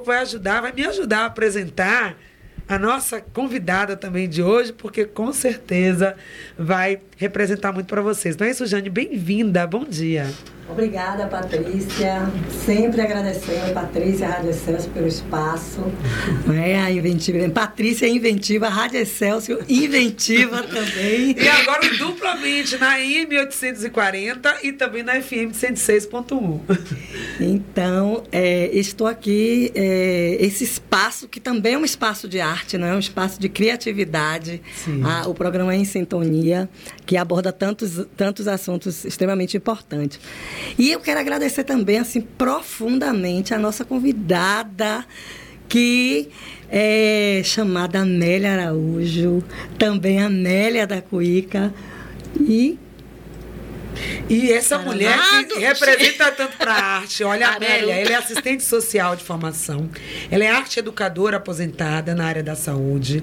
vai ajudar, vai me ajudar a apresentar a nossa convidada também de hoje, porque com certeza vai representar muito para vocês. Não é isso, Jane? Bem-vinda, bom dia. Obrigada, Patrícia. Sempre agradecendo, Patrícia Rádio Excelsior, pelo espaço. É a inventiva. Patrícia é inventiva, Rádio Excelsior, inventiva também. E agora duplamente na IM 840 e também na FM 106.1. Então, é, estou aqui, é, esse espaço, que também é um espaço de arte, não é um espaço de criatividade. Ah, o programa é em sintonia, que aborda tantos, tantos assuntos extremamente importantes. E eu quero agradecer também, assim, profundamente a nossa convidada, que é chamada Amélia Araújo, também Amélia da Cuíca. E e essa mulher que representa tanto para a arte. Olha, a Amélia, ela é assistente social de formação. Ela é arte educadora aposentada na área da saúde.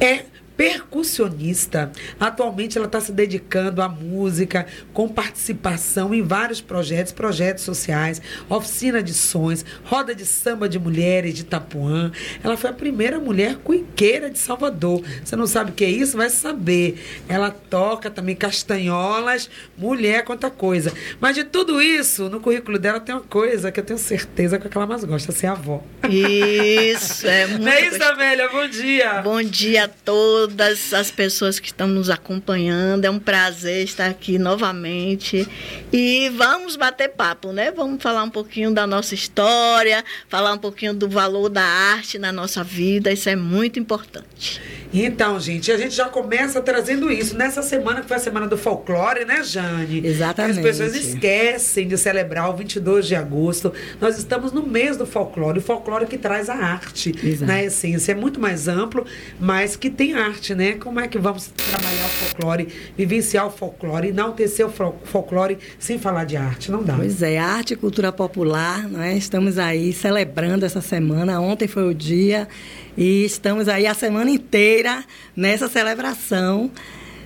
É percussionista. Atualmente ela está se dedicando à música, com participação em vários projetos, projetos sociais, oficina de sons, roda de samba de mulheres de Itapuã. Ela foi a primeira mulher cuiqueira de Salvador. Você não sabe o que é isso? Vai saber. Ela toca também castanholas, mulher, quanta coisa. Mas de tudo isso, no currículo dela tem uma coisa que eu tenho certeza que ela mais gosta, ser avó. Isso, é muito. Não é isso, Amélia? Bom dia. Bom dia a todos todas as pessoas que estão nos acompanhando. É um prazer estar aqui novamente. E vamos bater papo, né? Vamos falar um pouquinho da nossa história, falar um pouquinho do valor da arte na nossa vida. Isso é muito importante. Então, gente, a gente já começa trazendo isso. Nessa semana, que foi a semana do folclore, né, Jane? Exatamente. As pessoas esquecem de celebrar o 22 de agosto. Nós estamos no mês do folclore. O folclore que traz a arte, Exato. na essência. É muito mais amplo, mas que tem arte, né? Como é que vamos trabalhar o folclore, vivenciar o folclore, enaltecer o folclore sem falar de arte? Não dá. Pois é, arte e cultura popular, não é? Estamos aí celebrando essa semana. Ontem foi o dia e estamos aí a semana inteira nessa celebração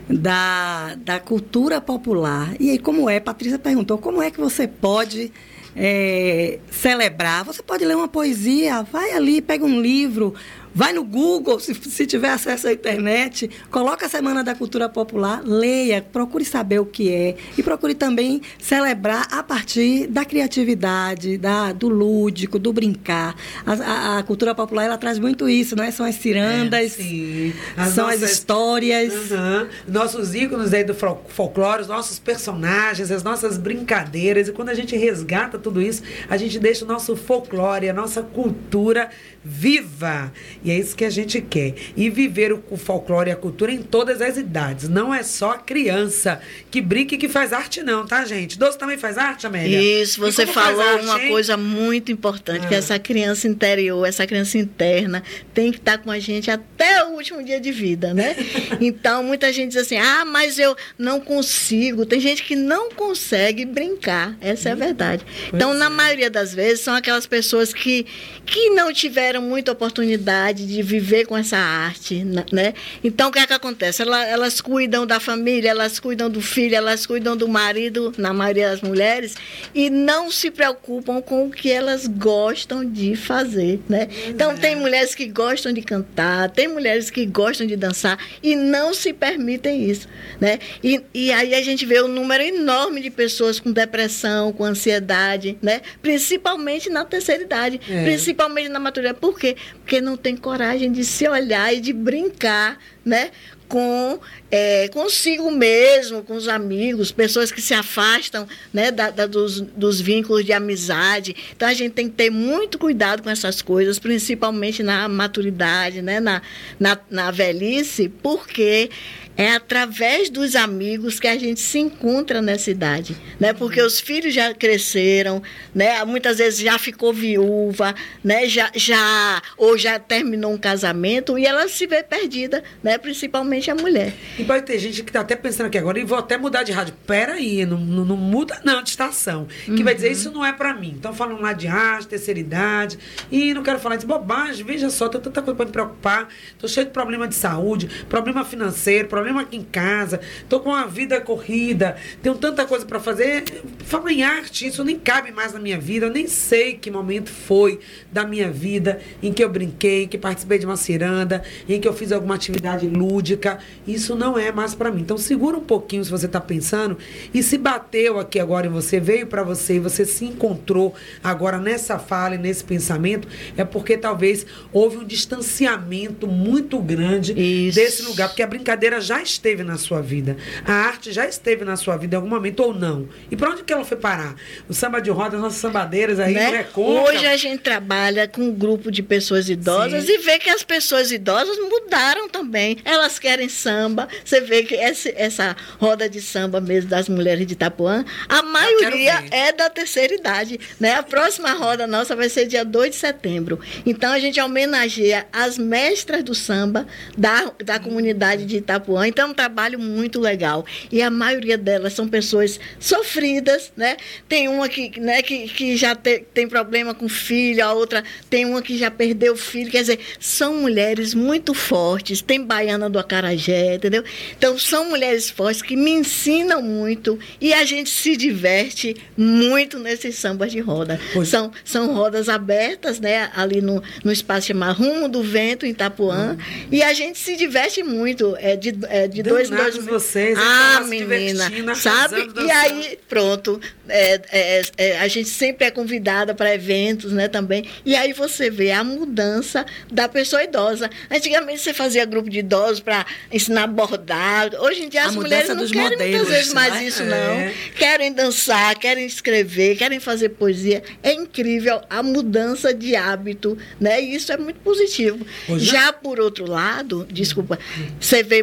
da, da cultura popular. E aí, como é? Patrícia perguntou, como é que você pode é, celebrar? Você pode ler uma poesia, vai ali, pega um livro, Vai no Google, se, se tiver acesso à internet, coloca a Semana da Cultura Popular, leia, procure saber o que é e procure também celebrar a partir da criatividade, da, do lúdico, do brincar. A, a, a cultura popular ela traz muito isso, não é? São as cirandas, é, as são nossas, as histórias. Uh -huh, nossos ícones aí do folclore, os nossos personagens, as nossas brincadeiras. E quando a gente resgata tudo isso, a gente deixa o nosso folclore, a nossa cultura viva. E é isso que a gente quer. E viver o, o folclore e a cultura em todas as idades. Não é só a criança que brinca e que faz arte, não, tá, gente? Doce também faz arte, Amélia? Isso, você falou arte, uma hein? coisa muito importante, ah. que essa criança interior, essa criança interna, tem que estar com a gente até o último dia de vida, né? então, muita gente diz assim, ah, mas eu não consigo. Tem gente que não consegue brincar. Essa é a verdade. Pois então, é. na maioria das vezes, são aquelas pessoas que, que não tiveram muita oportunidade oportunidade de viver com essa arte, né? Então, o que é que acontece? Elas, elas cuidam da família, elas cuidam do filho, elas cuidam do marido, na maioria das mulheres, e não se preocupam com o que elas gostam de fazer, né? Então, tem mulheres que gostam de cantar, tem mulheres que gostam de dançar e não se permitem isso, né? E, e aí a gente vê um número enorme de pessoas com depressão, com ansiedade, né? Principalmente na terceira idade, é. principalmente na maturidade. Por quê? Porque não tem coragem de se olhar e de brincar, né? com é, consigo mesmo, com os amigos, pessoas que se afastam né, da, da, dos, dos vínculos de amizade. Então a gente tem que ter muito cuidado com essas coisas, principalmente na maturidade, né, na, na, na velhice, porque é através dos amigos que a gente se encontra nessa idade, né? Porque os filhos já cresceram, né? Muitas vezes já ficou viúva, né? Já, já ou já terminou um casamento e ela se vê perdida, né? Principalmente a mulher. E pode ter gente que está até pensando aqui agora e vou até mudar de rádio. Pera aí, não, não, não muda não de estação. Que uhum. vai dizer uhum. isso não é para mim. Então falando lá de arte, terceira idade e não quero falar de bobagem. Veja só, tem tanta coisa para me preocupar. Tô cheio de problema de saúde, problema financeiro, problema problema aqui em casa, tô com uma vida corrida, tenho tanta coisa para fazer. Fala em arte, isso nem cabe mais na minha vida. Eu nem sei que momento foi da minha vida em que eu brinquei, em que participei de uma ciranda, em que eu fiz alguma atividade lúdica. Isso não é mais para mim. Então segura um pouquinho se você está pensando e se bateu aqui agora em você, veio para você e você se encontrou agora nessa fala e nesse pensamento, é porque talvez houve um distanciamento muito grande Isso. desse lugar, porque a brincadeira já esteve na sua vida. A arte já esteve na sua vida em algum momento ou não. E para onde que ela foi parar? O samba de roda, nossas sambadeiras aí, né? é contra. Hoje a gente trabalha com um grupo de pessoas idosas Sim. e vê que as pessoas idosas mudaram também. Elas querem samba. Você vê que essa, essa roda de samba mesmo das mulheres de Itapuã, a maioria é da terceira idade. Né? A próxima roda nossa vai ser dia 2 de setembro. Então a gente homenageia as mestras do samba da, da comunidade de Itapuã. Então é um trabalho muito legal. E a maioria delas são pessoas sofridas, né? Tem uma que, né, que, que já te, tem problema com filho, a outra tem uma que já perdeu o filho. Quer dizer, são mulheres muito fortes. Tem baiana do Acarajé, entendeu? Então são mulheres fortes que me ensinam muito e a gente se diverte muito nesses sambas de roda. São, são rodas abertas, né? Ali no, no espaço chamado Rumo do Vento, em Itapuã. Hum. E a gente se diverte muito. É de, é de dois em dois vocês, Ah, menina. Sabe? E aí, pronto. É, é, é, a gente sempre é convidada para eventos, né? Também. E aí você vê a mudança da pessoa idosa. Antigamente você fazia grupo de idosos para ensinar bordado. Hoje em dia as mulheres não querem modelos, muitas vezes mais né? isso, não. É. Querem dançar, querem escrever, querem fazer poesia. É incrível a mudança de hábito, né? E isso é muito positivo. Hoje... Já por outro lado, desculpa, você vê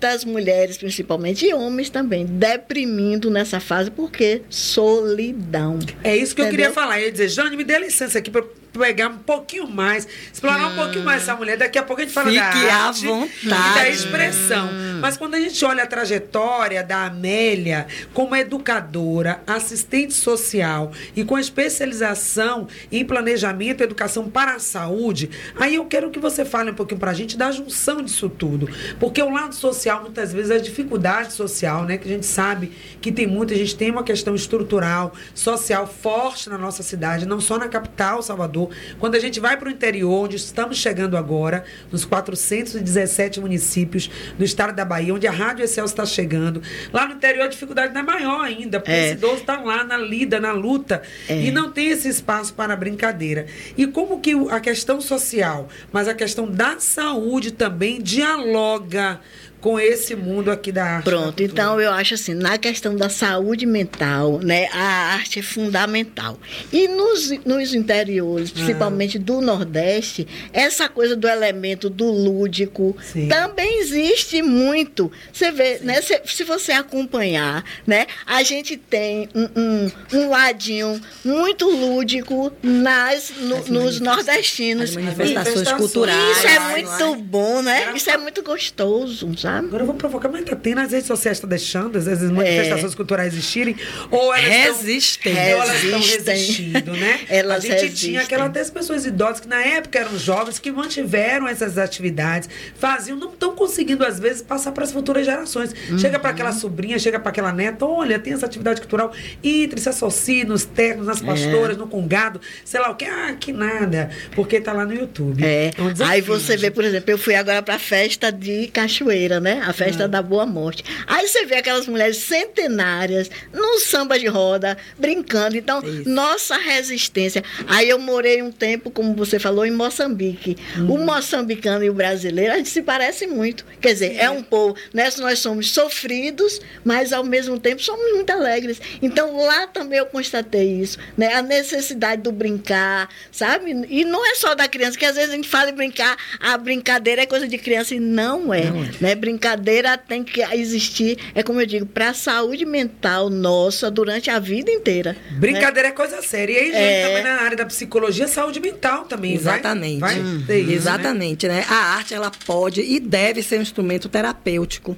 muitas mulheres, principalmente e homens também, deprimindo nessa fase porque solidão. É isso que Entendeu? eu queria falar. Eu ia dizer, Jane, me dê licença aqui para pegar um pouquinho mais, explorar hum. um pouquinho mais essa mulher. Daqui a pouco a gente fala Fique da arte e da expressão. Hum. Mas quando a gente olha a trajetória da Amélia como educadora, assistente social e com especialização em planejamento e educação para a saúde, aí eu quero que você fale um pouquinho para a gente da junção disso tudo. Porque o lado social, muitas vezes, a dificuldade social, né? Que a gente sabe que tem muita, a gente tem uma questão estrutural, social forte na nossa cidade, não só na capital, Salvador, Quando a gente vai para o interior, onde estamos chegando agora, nos 417 municípios do estado da Bahia, onde a Rádio Excelsior está chegando, lá no interior a dificuldade não é maior ainda, porque é. esse idoso está lá na lida, na luta, é. e não tem esse espaço para brincadeira. E como que a questão social, mas a questão da saúde também dialoga com esse mundo aqui da arte. Pronto, então eu acho assim, na questão da saúde mental, né, a arte é fundamental. E nos, nos interiores, principalmente ah. do Nordeste, essa coisa do elemento do lúdico Sim. também existe muito. Você vê, Sim. né, se, se, você acompanhar, né, a gente tem um, um, um ladinho muito lúdico nas, no, nos nordestinos. As manifestações culturais. Isso é muito é? bom, né? Isso é muito gostoso, sabe? Sabe? Agora eu vou provocar, mas tá tendo, as redes sociais estão deixando as manifestações é. culturais existirem, ou elas resistem. Estão, ou elas estão resistindo, né? Elas a gente resistem. tinha aquelas até pessoas idosas que na época eram jovens, que mantiveram essas atividades, faziam, não estão conseguindo, às vezes, passar para as futuras gerações. Uhum. Chega para aquela sobrinha, chega para aquela neta, olha, tem essa atividade cultural, entre, se associe nos ternos, nas é. pastoras, é. no congado, sei lá o que, ah, que nada, porque tá lá no YouTube. É. é Aí você vê, por exemplo, eu fui agora para a festa de cachoeira, né? A festa ah. da Boa Morte. Aí você vê aquelas mulheres centenárias no samba de roda, brincando. Então, Isso. nossa resistência. Aí eu morei um tempo, como você falou, em Moçambique. O moçambicano e o brasileiro, a gente se parece muito. Quer dizer, é um povo, né? Nós somos sofridos, mas ao mesmo tempo somos muito alegres. Então, lá também eu constatei isso, né? A necessidade do brincar, sabe? E não é só da criança, que às vezes a gente fala em brincar, a brincadeira é coisa de criança e não é, não é. né? Brincadeira tem que existir, é como eu digo, para a saúde mental nossa durante a vida inteira. Brincadeira né? é coisa séria. E aí, gente, é... também na área da psicologia, saúde mental também. Exatamente. Vai, vai hum, isso, né? Exatamente, né? né? A arte, ela pode e deve ser um instrumento terapêutico,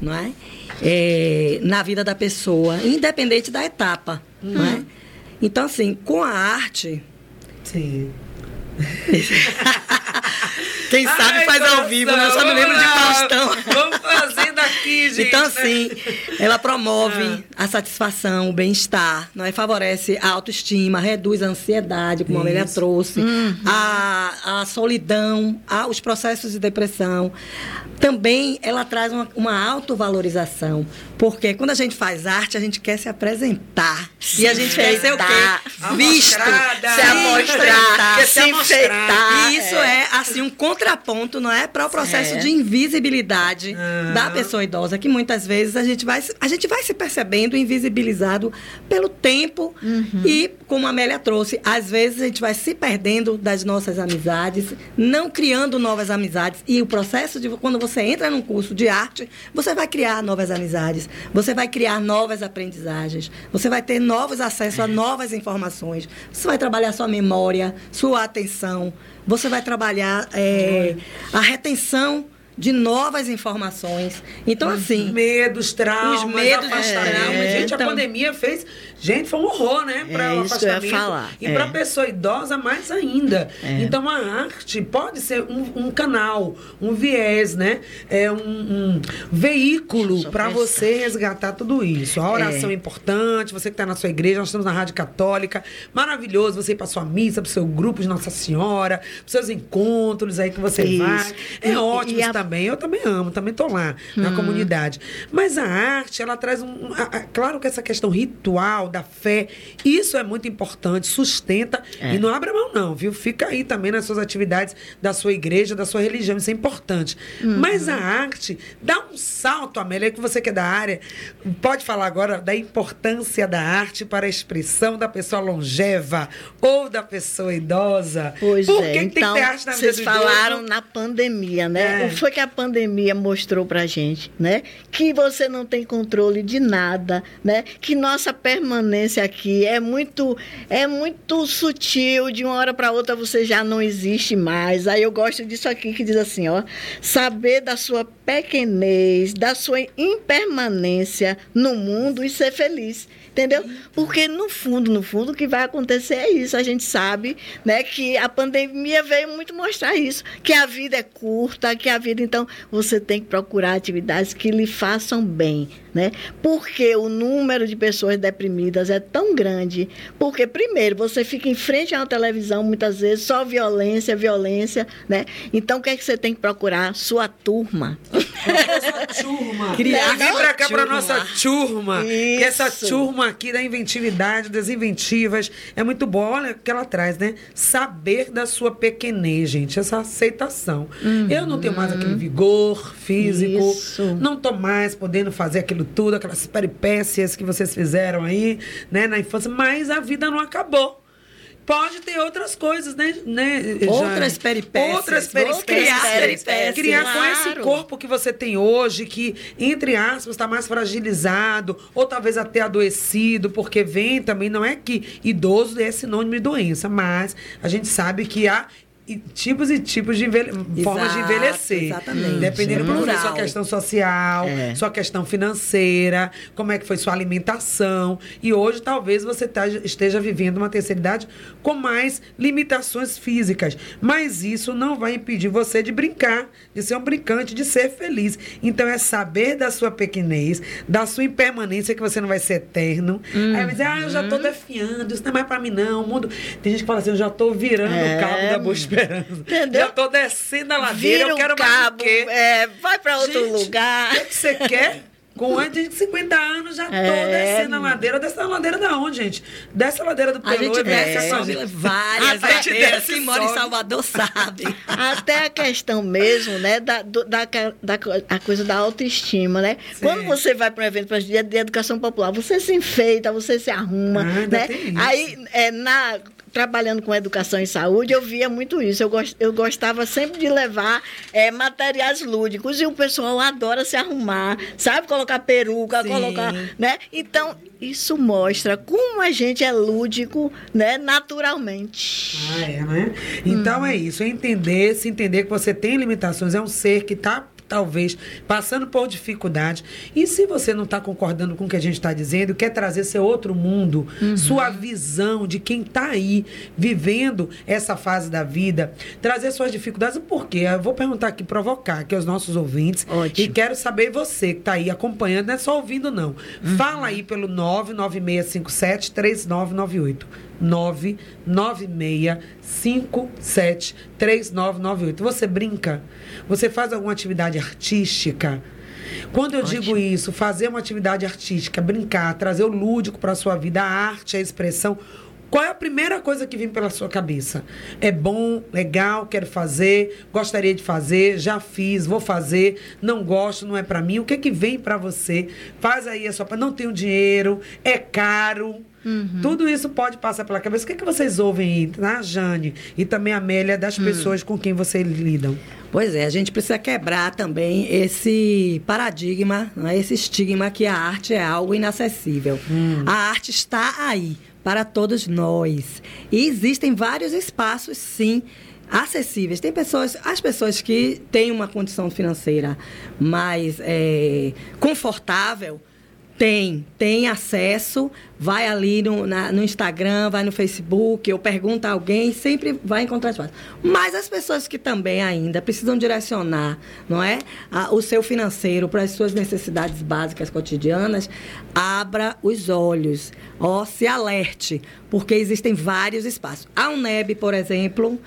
não é? é na vida da pessoa, independente da etapa, hum. não é? Então, assim, com a arte... Sim. Quem sabe Ai, faz ao vivo, né? Eu só me lembro de Faustão. Vamos fazendo aqui, gente. Então, assim, ela promove ah. a satisfação, o bem-estar, não é? favorece a autoestima, reduz a ansiedade, como Isso. a Amélia trouxe, uhum. a, a solidão, a, os processos de depressão. Também ela traz uma, uma autovalorização. Porque quando a gente faz arte, a gente quer se apresentar. Sim, e a gente quer ser o quê? Visto. Se amostrar, se enfeitar. E isso é. é. assim, um contraponto, não é? Para o processo é. de invisibilidade uhum. da pessoa idosa, que muitas vezes a gente vai, a gente vai se percebendo invisibilizado pelo tempo. Uhum. E, como a Amélia trouxe, às vezes a gente vai se perdendo das nossas amizades, não criando novas amizades. E o processo de quando você entra num curso de arte, você vai criar novas amizades você vai criar novas aprendizagens, você vai ter novos acessos a novas informações, você vai trabalhar sua memória, sua atenção, você vai trabalhar é, a retenção de novas informações. Então, assim. Medos, traumas, os medos, afastamentos. É, gente, então, a pandemia fez Gente, foi um horror, né? Para é, o afastamento. falar. E é. para pessoa idosa, mais ainda. É. Então, a arte pode ser um, um, canal, um viés, né? É um, um veículo para você resgatar tudo isso. A oração é, é importante, você que está na sua igreja, nós estamos na Rádio Católica. Maravilhoso você ir para sua missa, para o seu grupo de Nossa Senhora, para seus encontros aí que você isso. vai. É e, ótimo e a... também. Eu também amo, também estou lá hum. na comunidade. Mas a arte, ela traz um. A, a, claro que essa questão ritual, da fé. Isso é muito importante, sustenta é. e não abra mão não, viu? Fica aí também nas suas atividades da sua igreja, da sua religião, isso é importante. Uhum. Mas a arte dá um salto, Amélia, que você que é da área, pode falar agora da importância da arte para a expressão da pessoa longeva ou da pessoa idosa. Pois Por é, que então, tem que ter então, arte na vocês falaram idoso? na pandemia, né? É. O que foi que a pandemia mostrou pra gente, né? Que você não tem controle de nada, né? Que nossa permanência permanência aqui é muito é muito sutil, de uma hora para outra você já não existe mais. Aí eu gosto disso aqui que diz assim, ó, saber da sua pequenez, da sua impermanência no mundo e ser feliz. Entendeu? Porque no fundo, no fundo, o que vai acontecer é isso. A gente sabe, né, que a pandemia veio muito mostrar isso, que a vida é curta, que a vida então você tem que procurar atividades que lhe façam bem, né? Porque o número de pessoas deprimidas é tão grande, porque primeiro você fica em frente uma televisão muitas vezes só violência, violência, né? Então o que é que você tem que procurar? Sua turma. Turma. Criar Vem pra cá turma. pra nossa turma. Isso. Que essa turma aqui da inventividade, das inventivas. É muito bom. Olha o que ela traz, né? Saber da sua pequenez, gente. Essa aceitação. Uhum. Eu não tenho mais aquele vigor físico. Isso. Não tô mais podendo fazer aquilo tudo, aquelas peripécias que vocês fizeram aí, né, na infância. Mas a vida não acabou pode ter outras coisas, né? né outras peripécias. Outras peripécias. Criar, peripécias, criar claro. com esse corpo que você tem hoje, que, entre aspas, está mais fragilizado, ou talvez até adoecido, porque vem também, não é que idoso é sinônimo de doença, mas a gente sabe que há tipos e tipos de envelhe... Exato, formas de envelhecer. Exatamente. Dependendo da sua questão social, é. sua questão financeira, como é que foi sua alimentação. E hoje talvez você tá, esteja vivendo uma terceira idade com mais limitações físicas. Mas isso não vai impedir você de brincar, de ser um brincante, de ser feliz. Então é saber da sua pequenez, da sua impermanência, que você não vai ser eterno. Uhum. Aí vai dizer, ah, eu já estou defiando, isso não é mais para mim não. O mundo... Tem gente que fala assim, eu já estou virando é. o cabo da esperança. Entendeu? Já tô descendo a ladeira, Vira eu quero cabo, mais o quê? É, vai para outro Gente, lugar. O que você quer? Com antes de 50 anos já tô é. descendo a ladeira. Desce a ladeira da onde, gente? Desce a ladeira do Pelô. A gente desce é. só várias a gente desce Quem mora em Salvador sabe. Até a questão mesmo, né, da, da, da, a coisa da autoestima, né? Sim. Quando você vai para um evento para dia de educação popular, você se enfeita, você se arruma, ah, né? Aí, é, na trabalhando com educação e saúde, eu via muito isso. Eu, gost, eu gostava sempre de levar é, materiais lúdicos e o pessoal adora se arrumar, sabe? Colocar peruca, Sim. colocar. né? Então, isso mostra como a gente é lúdico, né? Naturalmente. Ah, é, né? Então hum. é isso. É entender, se entender que você tem limitações, é um ser que está talvez passando por dificuldade. E se você não está concordando com o que a gente está dizendo, quer trazer seu outro mundo, uhum. sua visão de quem está aí vivendo essa fase da vida, trazer suas dificuldades, por quê? Eu vou perguntar aqui, provocar aqui os nossos ouvintes. Ótimo. E quero saber você que está aí acompanhando, não é só ouvindo, não. Uhum. Fala aí pelo 99657 3998. 996573998. Você brinca? Você faz alguma atividade artística? Quando eu Ótimo. digo isso, fazer uma atividade artística, brincar, trazer o lúdico para a sua vida, a arte, a expressão, qual é a primeira coisa que vem pela sua cabeça? É bom, legal, quero fazer, gostaria de fazer, já fiz, vou fazer, não gosto, não é para mim. O que é que vem para você? Faz aí a sua, não tenho dinheiro, é caro. Uhum. Tudo isso pode passar pela cabeça. O que, é que vocês ouvem aí, na Jane e também a Amélia, das uhum. pessoas com quem vocês lidam? Pois é, a gente precisa quebrar também esse paradigma, né, esse estigma que a arte é algo inacessível. Hum. A arte está aí para todos nós. E existem vários espaços, sim, acessíveis. Tem pessoas, as pessoas que têm uma condição financeira mais é, confortável, tem, tem acesso, vai ali no, na, no Instagram, vai no Facebook, ou pergunta a alguém, sempre vai encontrar espaço. Mas as pessoas que também ainda precisam direcionar, não é? A, o seu financeiro para as suas necessidades básicas cotidianas, abra os olhos, ó, se alerte, porque existem vários espaços. A UNEB, por exemplo,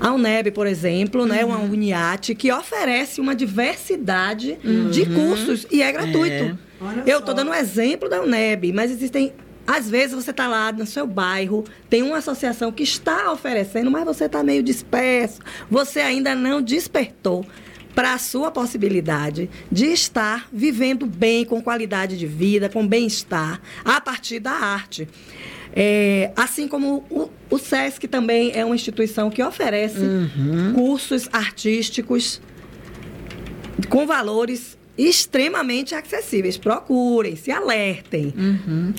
a UNEB, por exemplo, uhum. né, uma uhum. Uniate que oferece uma diversidade uhum. de cursos e é gratuito. É. Eu estou dando um exemplo da UNEB, mas existem às vezes você está lá no seu bairro, tem uma associação que está oferecendo, mas você está meio disperso, você ainda não despertou para a sua possibilidade de estar vivendo bem, com qualidade de vida, com bem-estar, a partir da arte. É, assim como o, o SESC também é uma instituição que oferece uhum. cursos artísticos com valores extremamente acessíveis. Procurem, se alertem. Uhum.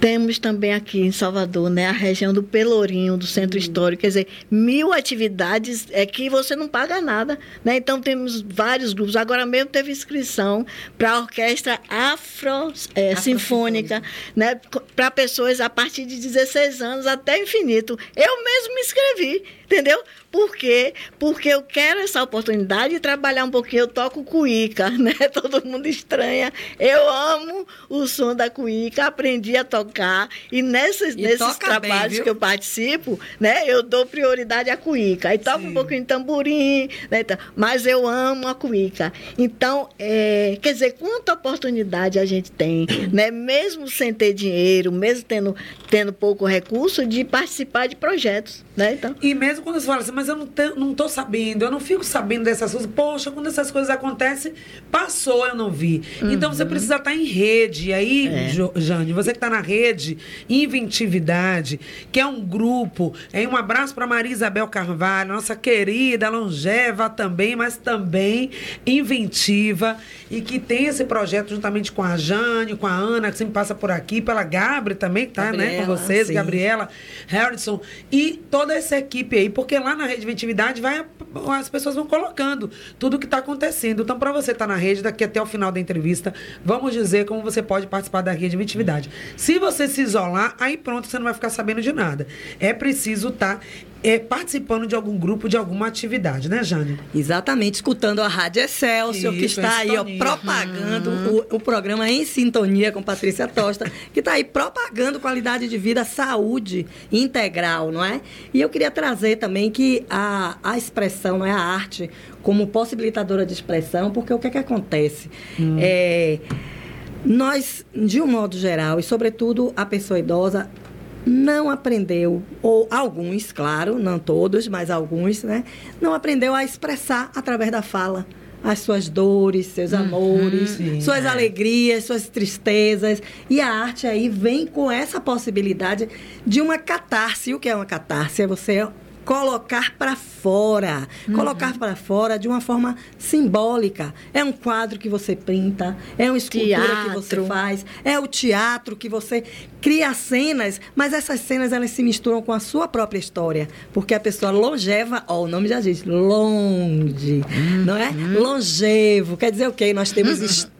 Temos também aqui em Salvador, né, a região do Pelourinho, do Centro uhum. Histórico, quer dizer, mil atividades é que você não paga nada, né? Então temos vários grupos. Agora mesmo teve inscrição para a orquestra afro, é, afro sinfônica, né, para pessoas a partir de 16 anos até infinito. Eu mesmo me inscrevi, entendeu? Por quê? Porque eu quero essa oportunidade de trabalhar um pouquinho. Eu toco cuíca, né? Todo mundo estranha. Eu amo o som da cuíca, aprendi a tocar. E nesses, e nesses trabalhos bem, que eu participo, né? Eu dou prioridade à cuíca. Aí toco Sim. um pouquinho de tamborim, né? Então, mas eu amo a cuíca. Então, é, quer dizer, quanta oportunidade a gente tem, né? Mesmo sem ter dinheiro, mesmo tendo, tendo pouco recurso, de participar de projetos, né? Então, e mesmo quando você fala assim, mas eu não, te, não tô sabendo, eu não fico sabendo dessas coisas. Poxa, quando essas coisas acontecem, passou, eu não vi. Uhum. Então você precisa estar em rede. E aí, é. Jane, você que está na rede Inventividade, que é um grupo, é um abraço para Maria Isabel Carvalho, nossa querida, longeva também, mas também inventiva, e que tem esse projeto juntamente com a Jane, com a Ana, que sempre passa por aqui, pela Gabri também, tá, Gabriela, né, com vocês, sim. Gabriela, Harrison, e toda essa equipe aí, porque lá na rede Inventividade vai, as pessoas vão colocando tudo o que está acontecendo. Então, para você estar tá na rede, daqui até o final da entrevista, vamos dizer como você pode participar da rede Inventividade. Se você se isolar, aí pronto, você não vai ficar sabendo de nada. É preciso estar tá é, participando de algum grupo, de alguma atividade, né, Jane? Exatamente, escutando a Rádio Excelsior, Isso, que está aí ó, propagando uhum. o, o, programa Em Sintonia com Patrícia Tosta, que está aí propagando qualidade de vida, saúde integral, não é? E eu queria trazer também que a, a expressão, não é a arte, como possibilitadora de expressão, porque o que é que acontece? Hum. É, nós, de um modo geral, e sobretudo a pessoa idosa, não aprendeu, ou alguns, claro, não todos, mas alguns, né? Não aprendeu a expressar através da fala as suas dores, seus uhum, amores, suas é. alegrias, suas tristezas. E a arte aí vem com essa possibilidade de uma catarse. O que é uma catarse? É você colocar para fora. Uhum. Colocar para fora de uma forma simbólica. É um quadro que você pinta, é uma escultura teatro. que você faz, é o teatro que você cria cenas, mas essas cenas elas se misturam com a sua própria história, porque a pessoa longeva, ó, o nome já diz, longe, uhum. não é? Longevo, quer dizer o quê? Nós temos história.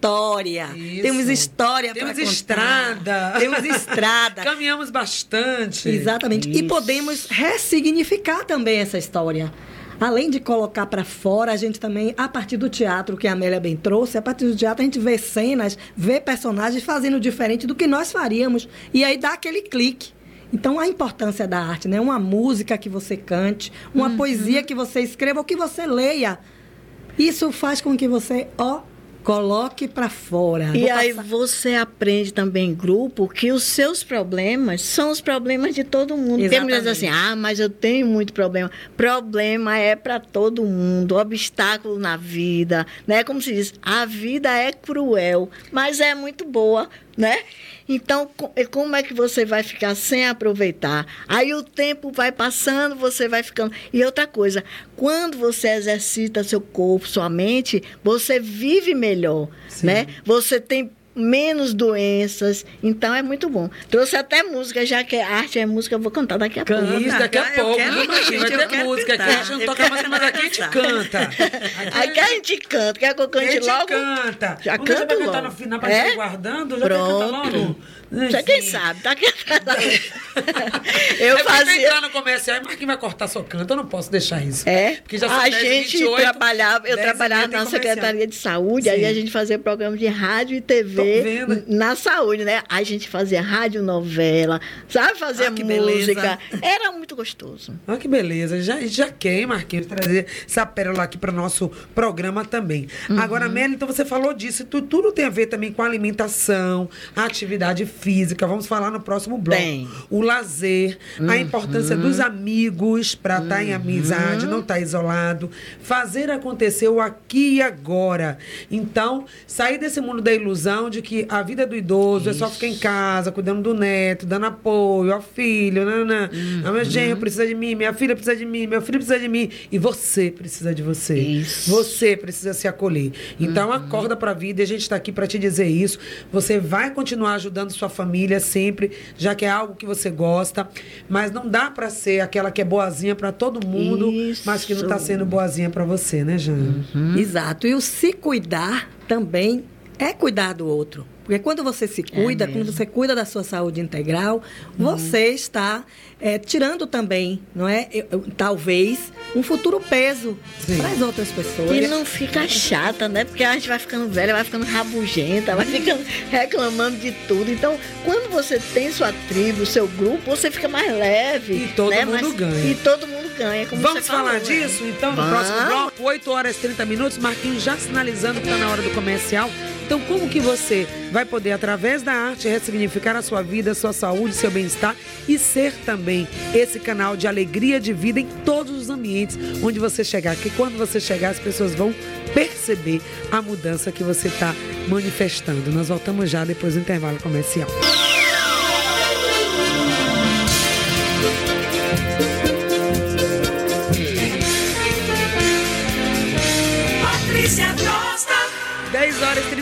Isso. Temos história Temos estrada. Temos estrada. Caminhamos bastante. Exatamente. Isso. E podemos ressignificar também essa história. Além de colocar para fora, a gente também, a partir do teatro que a Amélia bem trouxe, a partir do teatro a gente vê cenas, vê personagens fazendo diferente do que nós faríamos. E aí dá aquele clique. Então, a importância da arte, né? Uma música que você cante, uma uhum. poesia que você escreva ou que você leia. Isso faz com que você, ó, Coloque para fora. E aí você aprende também em grupo que os seus problemas são os problemas de todo mundo. Exatamente. Tem mulheres assim, ah, mas eu tenho muito problema. Problema é para todo mundo, obstáculo na vida, né? Como se diz, a vida é cruel, mas é muito boa, né? Então, como é que você vai ficar sem aproveitar? Aí o tempo vai passando, você vai ficando. E outra coisa, quando você exercita seu corpo, sua mente, você vive melhor, Sim. né? Você tem menos doenças. Então é muito bom. Trouxe até música, já que arte é música, eu vou cantar daqui a pouco. Isso, daqui a pouco. Quero, gente, vai ter música aqui. A gente não toca mais, mas aqui a gente canta. Aqui, a gente canta. Quer que eu cante logo? A gente canta. Já canto logo. cantar no final pra é? guardando? Já Pronto. logo? Você quem sabe, tá aqui. eu é fazia. entrar no comercial e Marquinhos vai cortar seu canto, eu não posso deixar isso. É. Porque já a gente 28, trabalhava, eu trabalhava na Secretaria de Saúde, Sim. aí a gente fazia programa de rádio e TV na saúde, né? A gente fazia rádio novela, sabe fazer ah, música. Era muito gostoso. Ah, que beleza. Já, já quer, Marquinhos, trazer essa pérola aqui para o nosso programa também. Uhum. Agora, Meli, então você falou disso, tudo, tudo tem a ver também com alimentação, atividade física, vamos falar no próximo bloco. Bem. O lazer, uhum. a importância dos amigos para estar uhum. tá em amizade, não estar tá isolado, fazer acontecer o aqui e agora. Então, sair desse mundo da ilusão de que a vida do idoso Isso. é só ficar em casa, cuidando do neto, dando apoio ao filho, nanã. Uhum. Ah, meu genro precisa de mim, minha filha precisa de mim, meu filho precisa de mim. E você precisa de você. Isso. Você precisa se acolher. Então, uhum. acorda para a vida e a gente está aqui para te dizer isso. Você vai continuar ajudando sua família sempre, já que é algo que você gosta, mas não dá para ser aquela que é boazinha para todo mundo, Isso. mas que não está sendo boazinha para você, né, Jana? Uhum. Exato. E o se cuidar também é cuidar do outro. Porque quando você se cuida, é quando você cuida da sua saúde integral, uhum. você está é, tirando também, não é? Eu, eu, talvez um futuro peso para as outras pessoas. E não fica chata, né? Porque a gente vai ficando velha, vai ficando rabugenta, vai ficando reclamando de tudo. Então, quando você tem sua tribo, seu grupo, você fica mais leve. E todo né? mundo Mas, ganha. E todo mundo ganha. Vamos falar falou, né? disso? Né? Então, no Vamos. próximo bloco, 8 horas e 30 minutos, Marquinhos já sinalizando que está na hora do comercial. Então, como que você vai poder, através da arte, ressignificar a sua vida, sua saúde, seu bem-estar e ser também esse canal de alegria de vida em todos os ambientes onde você chegar. Que quando você chegar, as pessoas vão perceber a mudança que você está manifestando. Nós voltamos já depois do intervalo comercial.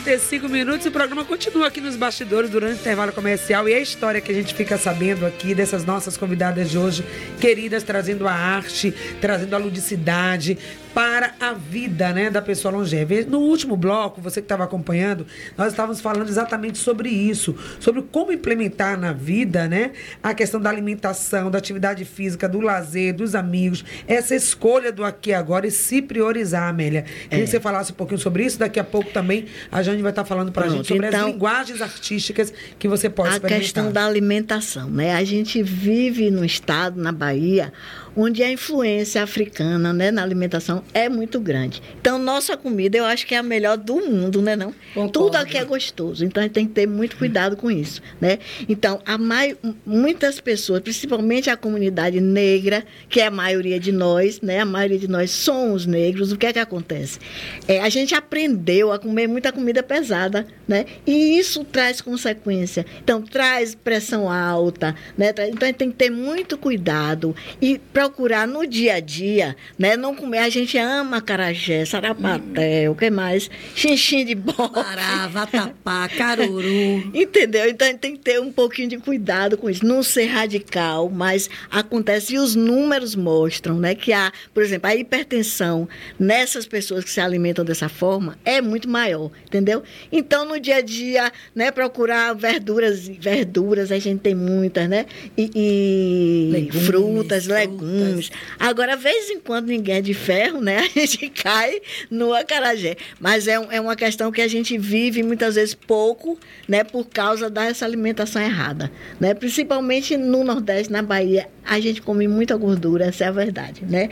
10 horas e 35 minutos e o programa continua aqui nos bastidores durante o intervalo comercial e a história que a gente fica sabendo aqui dessas nossas convidadas de hoje, queridas, trazendo a arte, trazendo a ludicidade, para a vida né, da pessoa longeva. No último bloco, você que estava acompanhando, nós estávamos falando exatamente sobre isso, sobre como implementar na vida né, a questão da alimentação, da atividade física, do lazer, dos amigos, essa escolha do aqui e agora e se priorizar, Amélia. Queria é. que você falasse um pouquinho sobre isso. Daqui a pouco também a Vai estar falando para a gente sobre então, as linguagens artísticas que você pode a. A questão da alimentação. Né? A gente vive no estado, na Bahia, onde a influência africana né, na alimentação é muito grande. Então, nossa comida eu acho que é a melhor do mundo, né? Não? Tudo aqui é gostoso. Então, a gente tem que ter muito cuidado com isso. Né? Então, a mai... muitas pessoas, principalmente a comunidade negra, que é a maioria de nós, né? A maioria de nós somos negros, o que é que acontece? É, a gente aprendeu a comer muita comida pesada, né? E isso traz consequência. Então, traz pressão alta, né? Então, a gente tem que ter muito cuidado. E procurar no dia a dia, né? Não comer, a gente ama carajé, sarapaté, hum. o que mais? Xinxim de bola. Pará, vatapá, caruru. Entendeu? Então a gente tem que ter um pouquinho de cuidado com isso. Não ser radical, mas acontece e os números mostram, né? Que há, por exemplo, a hipertensão nessas pessoas que se alimentam dessa forma é muito maior, entendeu? Então no dia a dia, né? Procurar verduras, verduras, a gente tem muitas, né? E, e legumes, frutas, legumes. Agora, vez em quando ninguém é de ferro, né? A gente cai no acarajé. Mas é, é uma questão que a gente vive muitas vezes pouco, né? Por causa dessa alimentação errada, né? Principalmente no Nordeste, na Bahia, a gente come muita gordura, essa é a verdade, né?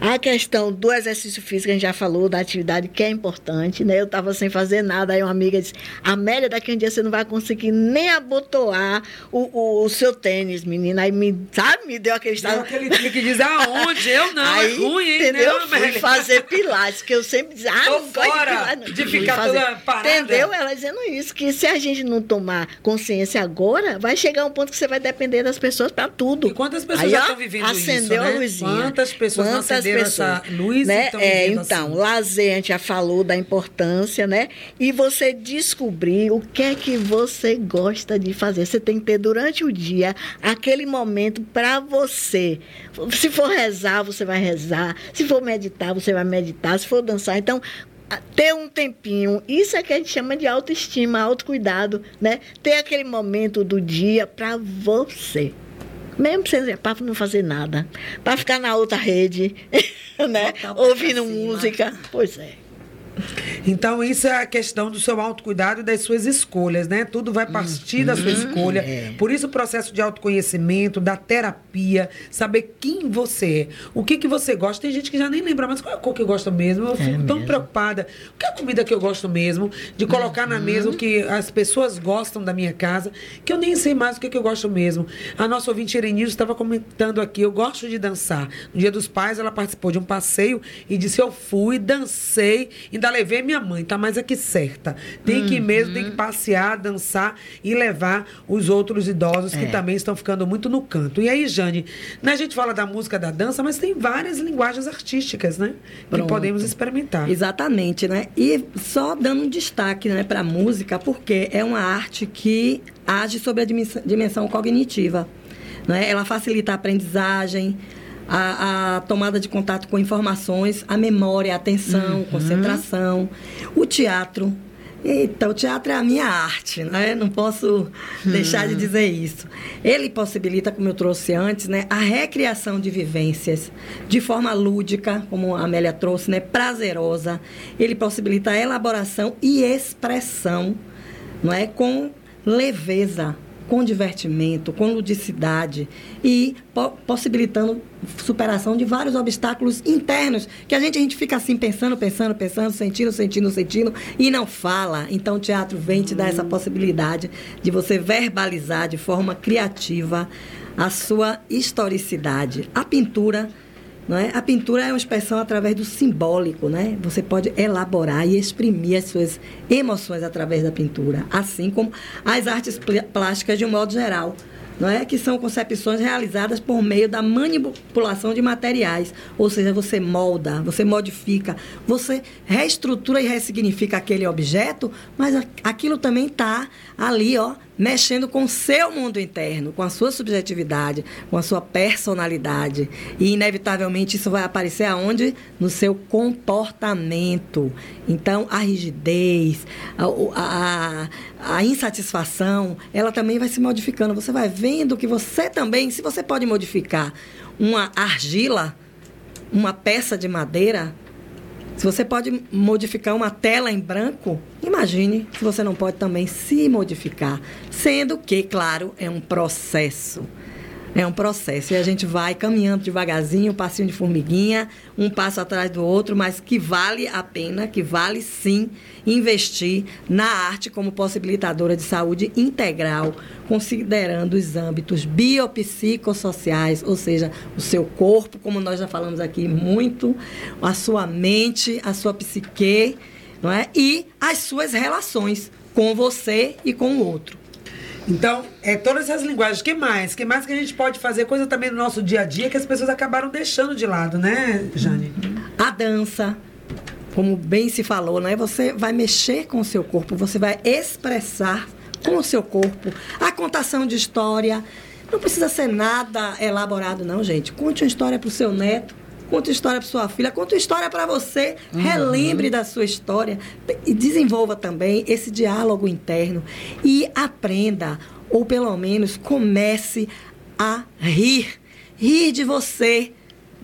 A questão do exercício físico, a gente já falou, da atividade que é importante, né? Eu estava sem fazer nada, aí uma amiga disse, Amélia, daqui a um dia você não vai conseguir nem abotoar o, o, o seu tênis, menina. Aí me, sabe, me deu aquele estado... Deu aquele que diz aonde? Eu não, é aí, é ruim, hein? Entendeu? Não, Fui fazer pilates, que eu sempre dizia, ah, não fora de, pilates, de ficar fazer. toda parada. Entendeu? Ela dizendo isso, que se a gente não tomar consciência agora, vai chegar um ponto que você vai depender das pessoas para tudo. E quantas pessoas Aí, já estão vivendo acendeu isso, a luzinha. Quantas pessoas Quantas não acenderam pessoas, essa luz né? é, Então, assim? lazer, a gente já falou da importância, né? E você descobrir o que é que você gosta de fazer. Você tem que ter durante o dia aquele momento para você. Se for rezar, você vai rezar. Se for meditar, você vai meditar. Se for dançar, então ter um tempinho, isso é que a gente chama de autoestima, autocuidado, né? Ter aquele momento do dia para você. Mesmo para não fazer nada, para ficar na outra rede, né? Ouvindo música. Pois é. Então, isso é a questão do seu autocuidado e das suas escolhas, né? Tudo vai partir da sua uhum. escolha. É. Por isso, o processo de autoconhecimento, da terapia, saber quem você é, o que, que você gosta. Tem gente que já nem lembra, mas qual é a cor que eu gosto mesmo? Eu fico é tão preocupada. O que é a comida que eu gosto mesmo? De colocar uhum. na mesa o que as pessoas gostam da minha casa, que eu nem sei mais o que, que eu gosto mesmo. A nossa ouvinte Erenilson estava comentando aqui, eu gosto de dançar. No Dia dos Pais, ela participou de um passeio e disse: Eu fui, dancei, ainda levei minha mãe, tá mais aqui certa. Tem que ir mesmo, tem que uhum. passear, dançar e levar os outros idosos que é. também estão ficando muito no canto. E aí, Jane, né, a gente fala da música, da dança, mas tem várias linguagens artísticas, né? Pronto. Que podemos experimentar. Exatamente, né? E só dando um destaque né, para a música, porque é uma arte que age sobre a dimensão cognitiva. Né? Ela facilita a aprendizagem, a, a, tomada de contato com informações, a memória, a atenção, uhum. concentração. O teatro. Eita, o teatro é a minha arte, né? Não posso uhum. deixar de dizer isso. Ele possibilita, como eu trouxe antes, né, a recriação de vivências de forma lúdica, como a Amélia trouxe, né, prazerosa. Ele possibilita a elaboração e expressão, não é, com leveza, com divertimento, com ludicidade e po possibilitando superação de vários obstáculos internos que a gente, a gente fica assim pensando, pensando, pensando, sentindo, sentindo, sentindo e não fala. Então o teatro vem te dar essa possibilidade de você verbalizar de forma criativa a sua historicidade. A pintura não é? A pintura é uma expressão através do simbólico, né? Você pode elaborar e exprimir as suas emoções através da pintura, assim como as artes plásticas de um modo geral não é? que são concepções realizadas por meio da manipulação de materiais. Ou seja, você molda, você modifica, você reestrutura e ressignifica aquele objeto, mas aquilo também está ali, ó, mexendo com o seu mundo interno, com a sua subjetividade, com a sua personalidade. E, inevitavelmente, isso vai aparecer aonde? No seu comportamento. Então, a rigidez, a, a, a insatisfação, ela também vai se modificando. Você vai vendo que você também, se você pode modificar uma argila, uma peça de madeira, se você pode modificar uma tela em branco, imagine se você não pode também se modificar. Sendo que, claro, é um processo. É um processo. E a gente vai caminhando devagarzinho, um passinho de formiguinha, um passo atrás do outro, mas que vale a pena, que vale sim investir na arte como possibilitadora de saúde integral, considerando os âmbitos biopsicossociais, ou seja, o seu corpo, como nós já falamos aqui muito, a sua mente, a sua psique, não é? E as suas relações com você e com o outro. Então, é todas essas linguagens. que mais? que mais que a gente pode fazer? Coisa também no nosso dia a dia que as pessoas acabaram deixando de lado, né, Jane? A dança, como bem se falou, né? Você vai mexer com o seu corpo, você vai expressar com o seu corpo a contação de história. Não precisa ser nada elaborado, não, gente. Conte uma história para o seu neto, conte uma história para sua filha, conte uma história para você, uhum. relembre da sua história e desenvolva também esse diálogo interno e aprenda, ou pelo menos comece a rir. Rir de você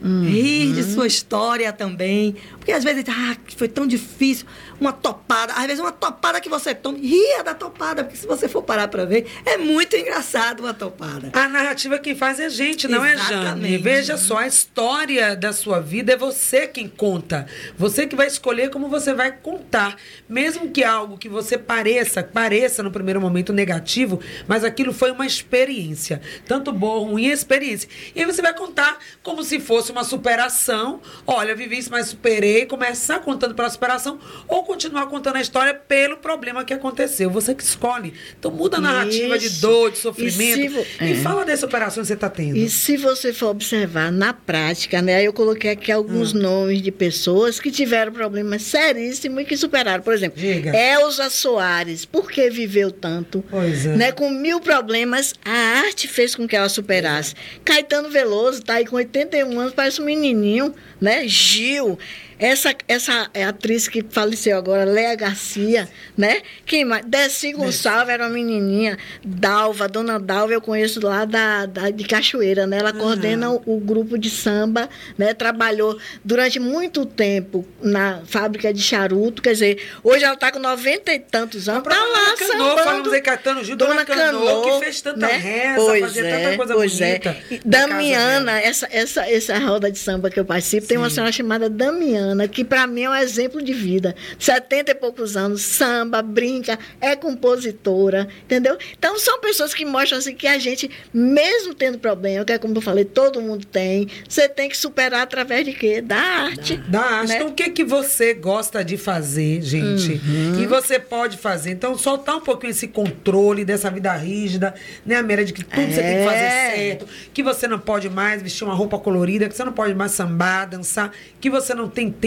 Uhum. Rir de sua história também. Porque às vezes, ah, foi tão difícil. Uma topada. Às vezes, uma topada que você toma. Ria da topada, porque se você for parar para ver, é muito engraçado uma topada. A narrativa quem faz é a gente, não Exatamente. é Jane. Veja só, a história da sua vida é você quem conta. Você que vai escolher como você vai contar. Mesmo que algo que você pareça, pareça no primeiro momento negativo, mas aquilo foi uma experiência. Tanto boa, ruim, experiência. E aí você vai contar como se fosse fosse uma superação. Olha, vivi isso, mas superei. Começar contando pela superação ou continuar contando a história pelo problema que aconteceu. Você que escolhe. Então muda a narrativa isso. de dor, de sofrimento. E, e é. fala dessa operação que você está tendo. E se você for observar na prática, né? Eu coloquei aqui alguns hum. nomes de pessoas que tiveram problemas seríssimos e que superaram. Por exemplo, Diga. Elza Soares. Por que viveu tanto? Pois é. Né, com mil problemas, a arte fez com que ela superasse. Caetano Veloso está aí com 81 anos parece um menininho, né? Gil. Essa, essa é atriz que faleceu agora, Léa Garcia, né? Quem mais? Desi Gonçalves era uma menininha. Dalva, Dona Dalva, eu conheço lá da, da de Cachoeira, né? Ela uhum. coordena o, o, grupo de samba, né? Trabalhou durante muito tempo na fábrica de charuto, quer dizer, hoje ela está com noventa e tantos anos. Tá lá, Canô, sambando. Falamos em Caetano Gil, Dona, Dona Canô, que fez tanta né? reza, pois fazia é, tanta coisa pois é. bonita. É. Damiana, essa, essa, essa roda de samba que eu participo, Sim. tem uma senhora chamada Damiana Que para mim é um exemplo de vida. 70 e poucos anos, samba, brinca, é compositora, entendeu? Então são pessoas que mostram assim que a gente, mesmo tendo problema, que é como eu falei, todo mundo tem, você tem que superar através de quê? Da arte. Da, da arte. Né? Então o que que você gosta de fazer, gente? Uhum. E você pode fazer. Então soltar um pouquinho esse controle dessa vida rígida, né, Amélia, de que tudo é. você tem que fazer é. certo, que você não pode mais vestir uma roupa colorida, que você não pode mais sambar, dançar, que você não tem tempo.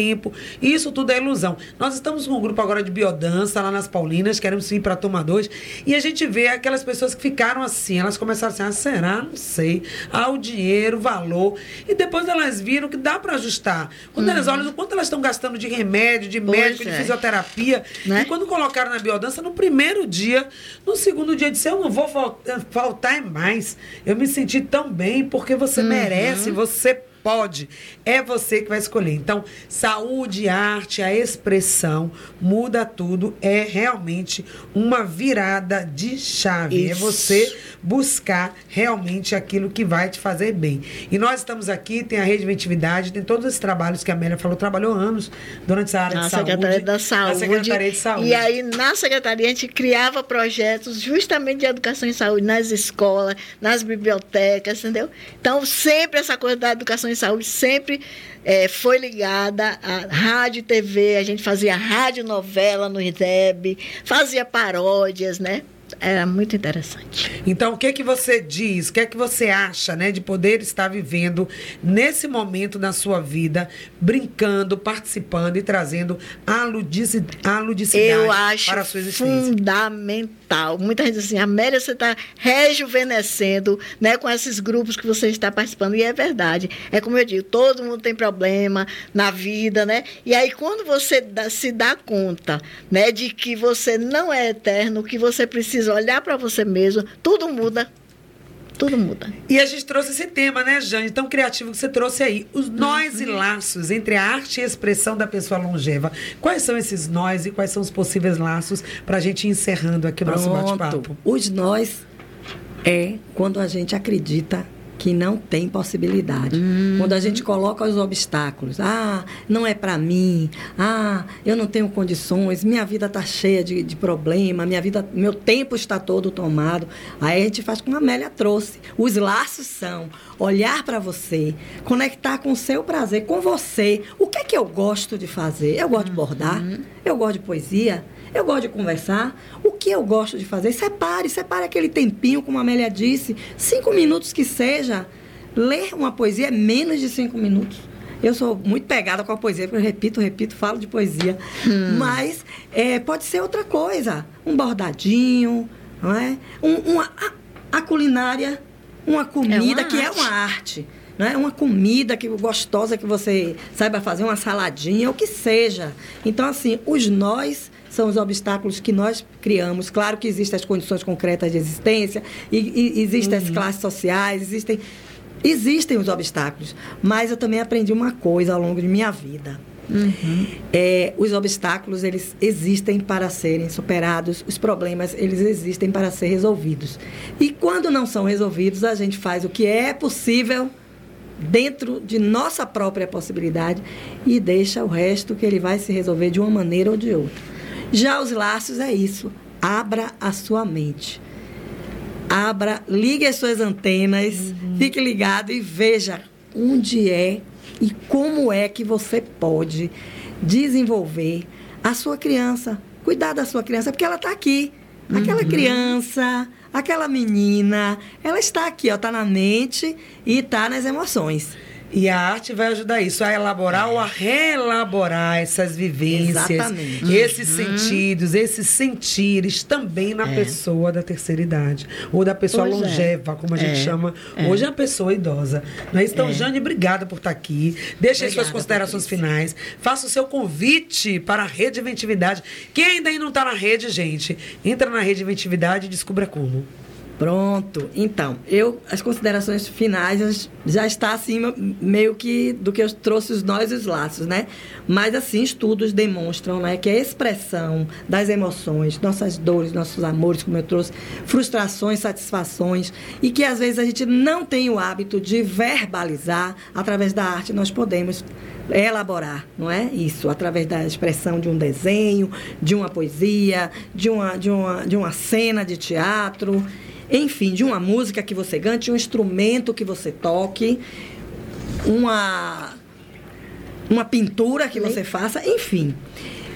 Isso tudo é ilusão. Nós estamos com um grupo agora de biodança lá nas Paulinas, queremos ir para Toma 2, e a gente vê aquelas pessoas que ficaram assim, elas começaram assim, ah, será? Não sei. Ah, o dinheiro, o valor. E depois elas viram que dá para ajustar. Quando uhum. elas olham o quanto elas estão gastando de remédio, de médico, é. de fisioterapia, né? e quando colocaram na biodança, no primeiro dia, no segundo dia, disse, eu não vou faltar mais. Eu me senti tão bem porque você uhum. merece, você pode, é você que vai escolher. Então, saúde, arte, a expressão muda tudo, é realmente uma virada de chave. Isso. É você buscar realmente aquilo que vai te fazer bem. E nós estamos aqui, tem a Rede Ventividade, tem todos esses trabalhos que a Amélia falou, trabalhou anos durante essa área na de saúde. Secretaria da Saúde. Na Secretaria de Saúde. E aí, na Secretaria, a gente criava projetos justamente de educação e saúde nas escolas, nas bibliotecas, entendeu? Então, sempre essa coisa da educação e saúde sempre é, foi ligada à rádio e TV, a gente fazia rádio novela no IDEB, fazia paródias, né? era muito interessante. Então, o que que você diz, o que é que você acha, né, de poder estar vivendo nesse momento da sua vida, brincando, participando e trazendo a, ludicidade, a ludicidade Eu acho para a sua existência? fundamental. Muita gente diz assim, Amélia, você está rejuvenescendo, né, com esses grupos que você está participando, e é verdade. É como eu digo, todo mundo tem problema na vida, né? E aí, quando você dá, se dá conta, né, de que você não é eterno, que você precisa olhar para você mesmo, tudo muda. Tudo muda. E a gente trouxe esse tema, né, Jane? Tão criativo que você trouxe aí. Os nós uhum. e laços entre a arte e a expressão da pessoa longeva. Quais são esses nós e quais são os possíveis laços para a gente ir encerrando aqui o nosso bate-papo? Os nós é quando a gente acredita que não tem possibilidade. Hum. Quando a gente coloca os obstáculos, ah, não é para mim, ah, eu não tenho condições, minha vida está cheia de, de problema, minha vida, meu tempo está todo tomado. Aí a gente faz como a Amélia trouxe. Os laços são olhar para você, conectar com o seu prazer, com você. O que é que eu gosto de fazer? Eu gosto de bordar, uhum. eu gosto de poesia, eu gosto de conversar. O que eu gosto de fazer? Separe, separe aquele tempinho, como a Amélia disse, cinco minutos que seja. Ler uma poesia é menos de cinco minutos. Eu sou muito pegada com a poesia, porque eu repito, repito, falo de poesia. Hum. Mas é, pode ser outra coisa. Um bordadinho, não é? Um, uma, a, a, culinária, uma comida é uma que arte. é uma arte. Não é uma comida que gostosa que você saiba fazer, uma saladinha, o que seja. Então, assim, os nós são os obstáculos que nós criamos. Claro que existem as condições concretas de existência, e, e existem uhum. as classes sociais, existem Existem os obstáculos, mas eu também aprendi uma coisa ao longo de minha vida. Uhum. É, os obstáculos eles existem para serem superados, os problemas eles existem para ser resolvidos. E quando não são resolvidos, a gente faz o que é possível dentro de nossa própria possibilidade e deixa o resto que ele vai se resolver de uma maneira ou de outra. Já os laços é isso. Abra a sua mente abra, ligue as suas antenas, uhum. fique ligado e veja onde é e como é que você pode desenvolver a sua criança, cuidar da sua criança, porque ela está aqui. Aquela uhum. criança, aquela menina, ela está aqui, ó, está na mente e está nas emoções. E a arte vai ajudar isso, a elaborar é. ou a reelaborar essas vivências, Exatamente. esses uhum. sentidos, esses sentires também na é. pessoa da terceira idade. Ou da pessoa pois é. longeva, é. como a gente é. chama. Hoje é a pessoa idosa. Não é isso? Então, Jane, obrigada por estar aqui. Deixe as suas considerações Patrícia. finais. Faça o seu convite para a Rede Inventividade. Quem ainda não está na rede, gente, entra na Rede Inventividade e descubra como. Pronto. Então, eu as considerações finais já está acima meio que do que eu trouxe os nós e os laços, né? Mas assim, estudos demonstram, né, que a expressão das emoções, nossas dores, nossos amores, como eu trouxe, frustrações, satisfações, e que às vezes a gente não tem o hábito de verbalizar, através da arte nós podemos elaborar, não é? Isso, através da expressão de um desenho, de uma poesia, de uma, de uma, de uma cena de teatro enfim, de uma música que você cante, um instrumento que você toque, uma, uma pintura que você faça, enfim.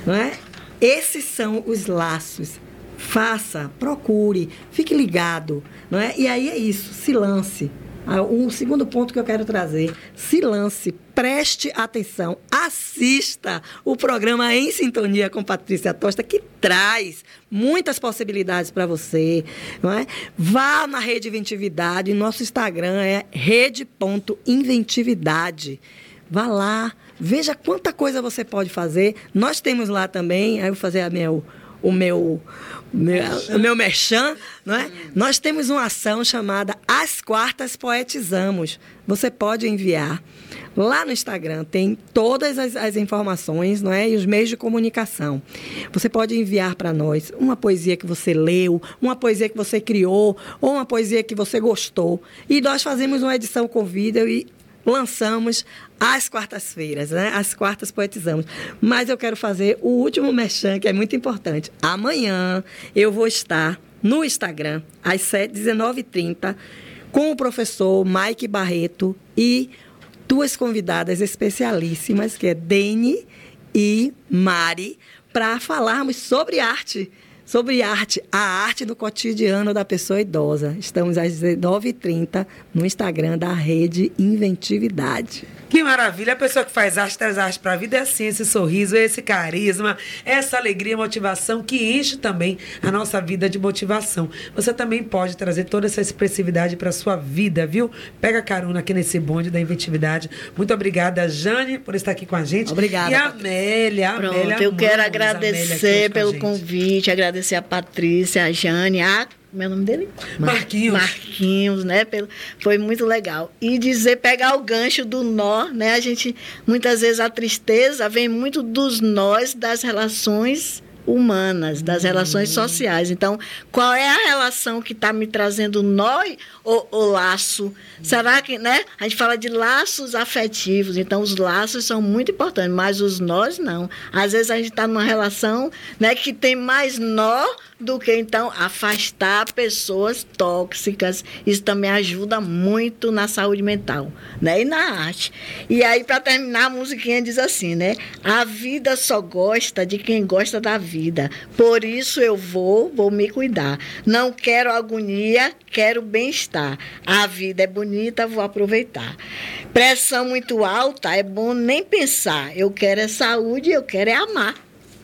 Não é? Esses são os laços. Faça, procure, fique ligado. Não é? E aí é isso, se lance. Ah, um segundo ponto que eu quero trazer: se lance, preste atenção, assista o programa Em Sintonia com Patrícia Tosta, que traz muitas possibilidades para você. Não é? Vá na Rede Inventividade, nosso Instagram é rede.inventividade. Vá lá, veja quanta coisa você pode fazer. Nós temos lá também, aí eu vou fazer a o meu meu, o meu merchan, não é? Hum. Nós temos uma ação chamada As Quartas Poetizamos. Você pode enviar lá no Instagram, tem todas as, as informações, não é? E os meios de comunicação. Você pode enviar para nós uma poesia que você leu, uma poesia que você criou, ou uma poesia que você gostou. E nós fazemos uma edição com vídeo e lançamos às quartas-feiras, né? Às quartas poetizamos. Mas eu quero fazer o último merchan, que é muito importante. Amanhã eu vou estar no Instagram, às 19h30, com o professor Mike Barreto e duas convidadas especialíssimas, que é Dene e Mari, para falarmos sobre arte sobre arte, a arte do cotidiano da pessoa idosa. Estamos às 19h30 no Instagram da Rede Inventividade. Que maravilha! A pessoa que faz arte traz arte para a vida é assim, esse sorriso, esse carisma, essa alegria, motivação que enche também a nossa vida de motivação. Você também pode trazer toda essa expressividade para sua vida, viu? Pega carona aqui nesse bonde da inventividade. Muito obrigada, Jane, por estar aqui com a gente. Obrigada. E a Amélia, a Pronto, Amélia. Eu quero agradecer pelo convite, agradecer a Patrícia, a Jane, a como é o nome dele? Marquinhos. Marquinhos, né? Foi muito legal. E dizer, pegar o gancho do nó, né? A gente, muitas vezes, a tristeza vem muito dos nós das relações humanas, das relações hum. sociais. Então, qual é a relação que está me trazendo nó ou, ou laço? Será que, né? A gente fala de laços afetivos, então os laços são muito importantes, mas os nós não. Às vezes a gente está numa relação né, que tem mais nó do que então afastar pessoas tóxicas. Isso também ajuda muito na saúde mental, né? E na arte. E aí para terminar a musiquinha diz assim, né? A vida só gosta de quem gosta da vida. Por isso eu vou, vou me cuidar. Não quero agonia, quero bem-estar. A vida é bonita, vou aproveitar. Pressão muito alta, é bom nem pensar. Eu quero é saúde, eu quero é amar.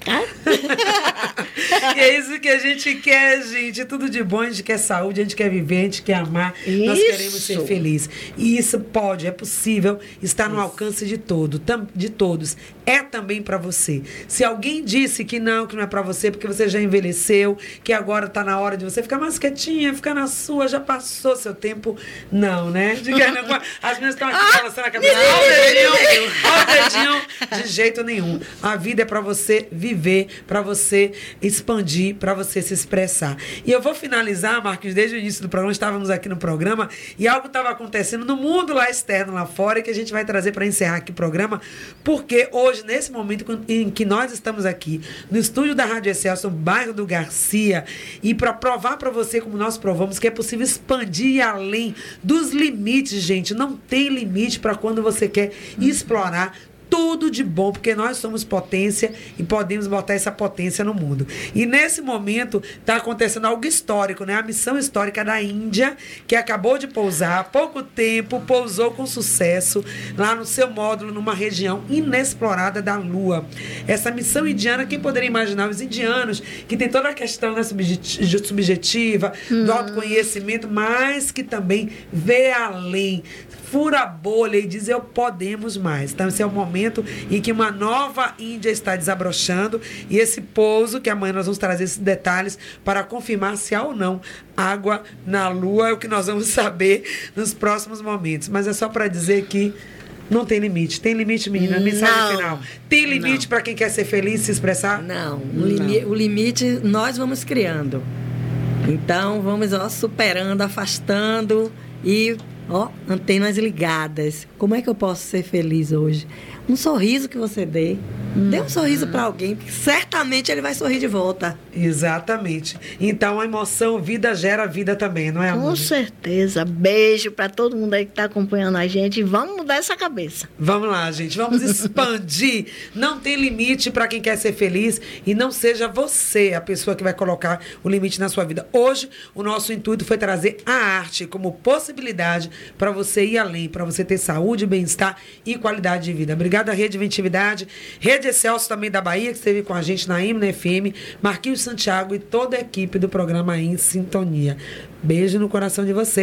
e é isso que a gente quer, gente. Tudo de bom, a gente quer saúde, a gente quer viver, a gente quer amar. Isso. Nós queremos ser felizes. E isso pode, é possível, está no isso. alcance de todo, de todos. É também para você. Se alguém disse que não, que não é para você, porque você já envelheceu, que agora está na hora de você ficar mais quietinha, ficar na sua, já passou seu tempo. Não, né? Diga, não, as meninas estão aqui balançando a cabeça. Olha o dedinho. De jeito nenhum. A vida é para você viver viver, para você expandir, para você se expressar. E eu vou finalizar, Marcos, desde o início do programa, estávamos aqui no programa e algo estava acontecendo no mundo lá externo, lá fora, que a gente vai trazer para encerrar aqui o programa, porque hoje, nesse momento em que nós estamos aqui, no estúdio da Rádio no bairro do Garcia, e para provar para você, como nós provamos, que é possível expandir além dos limites, gente. Não tem limite para quando você quer explorar tudo de bom, porque nós somos potência e podemos botar essa potência no mundo. E nesse momento está acontecendo algo histórico, né? A missão histórica da Índia, que acabou de pousar há pouco tempo, pousou com sucesso lá no seu módulo, numa região inexplorada da Lua. Essa missão indiana, quem poderia imaginar? Os indianos, que tem toda a questão da subjetiva, hum. do autoconhecimento, mas que também vê além, fura a bolha e diz eu podemos mais. Então esse é o momento em que uma nova Índia está desabrochando e esse pouso que amanhã nós vamos trazer esses detalhes para confirmar se há ou não água na lua é o que nós vamos saber nos próximos momentos. Mas é só para dizer que não tem limite. Tem limite, menina? Mensagem não, final. Tem limite para quem quer ser feliz, se expressar? Não. O, limi o limite nós vamos criando. Então, vamos ó, superando, afastando e Ó, antenas ligadas. Como é que eu posso ser feliz hoje? Um sorriso que você dê. Uhum. Dê um sorriso para alguém, que certamente ele vai sorrir de volta. Exatamente. Então a emoção, vida gera vida também, não é, amor? Com certeza. Beijo para todo mundo aí que está acompanhando a gente. Vamos mudar essa cabeça. Vamos lá, gente. Vamos expandir. não tem limite para quem quer ser feliz e não seja você a pessoa que vai colocar o limite na sua vida. Hoje, o nosso intuito foi trazer a arte como possibilidade para você ir além, para você ter saúde, bem-estar e qualidade de vida. Obrigada, Rede Inventividade. Rede Excelso também da Bahia, que esteve com a gente na Himna FM. Marquinhos Santiago e toda a equipe do programa Em Sintonia. Beijo no coração de vocês.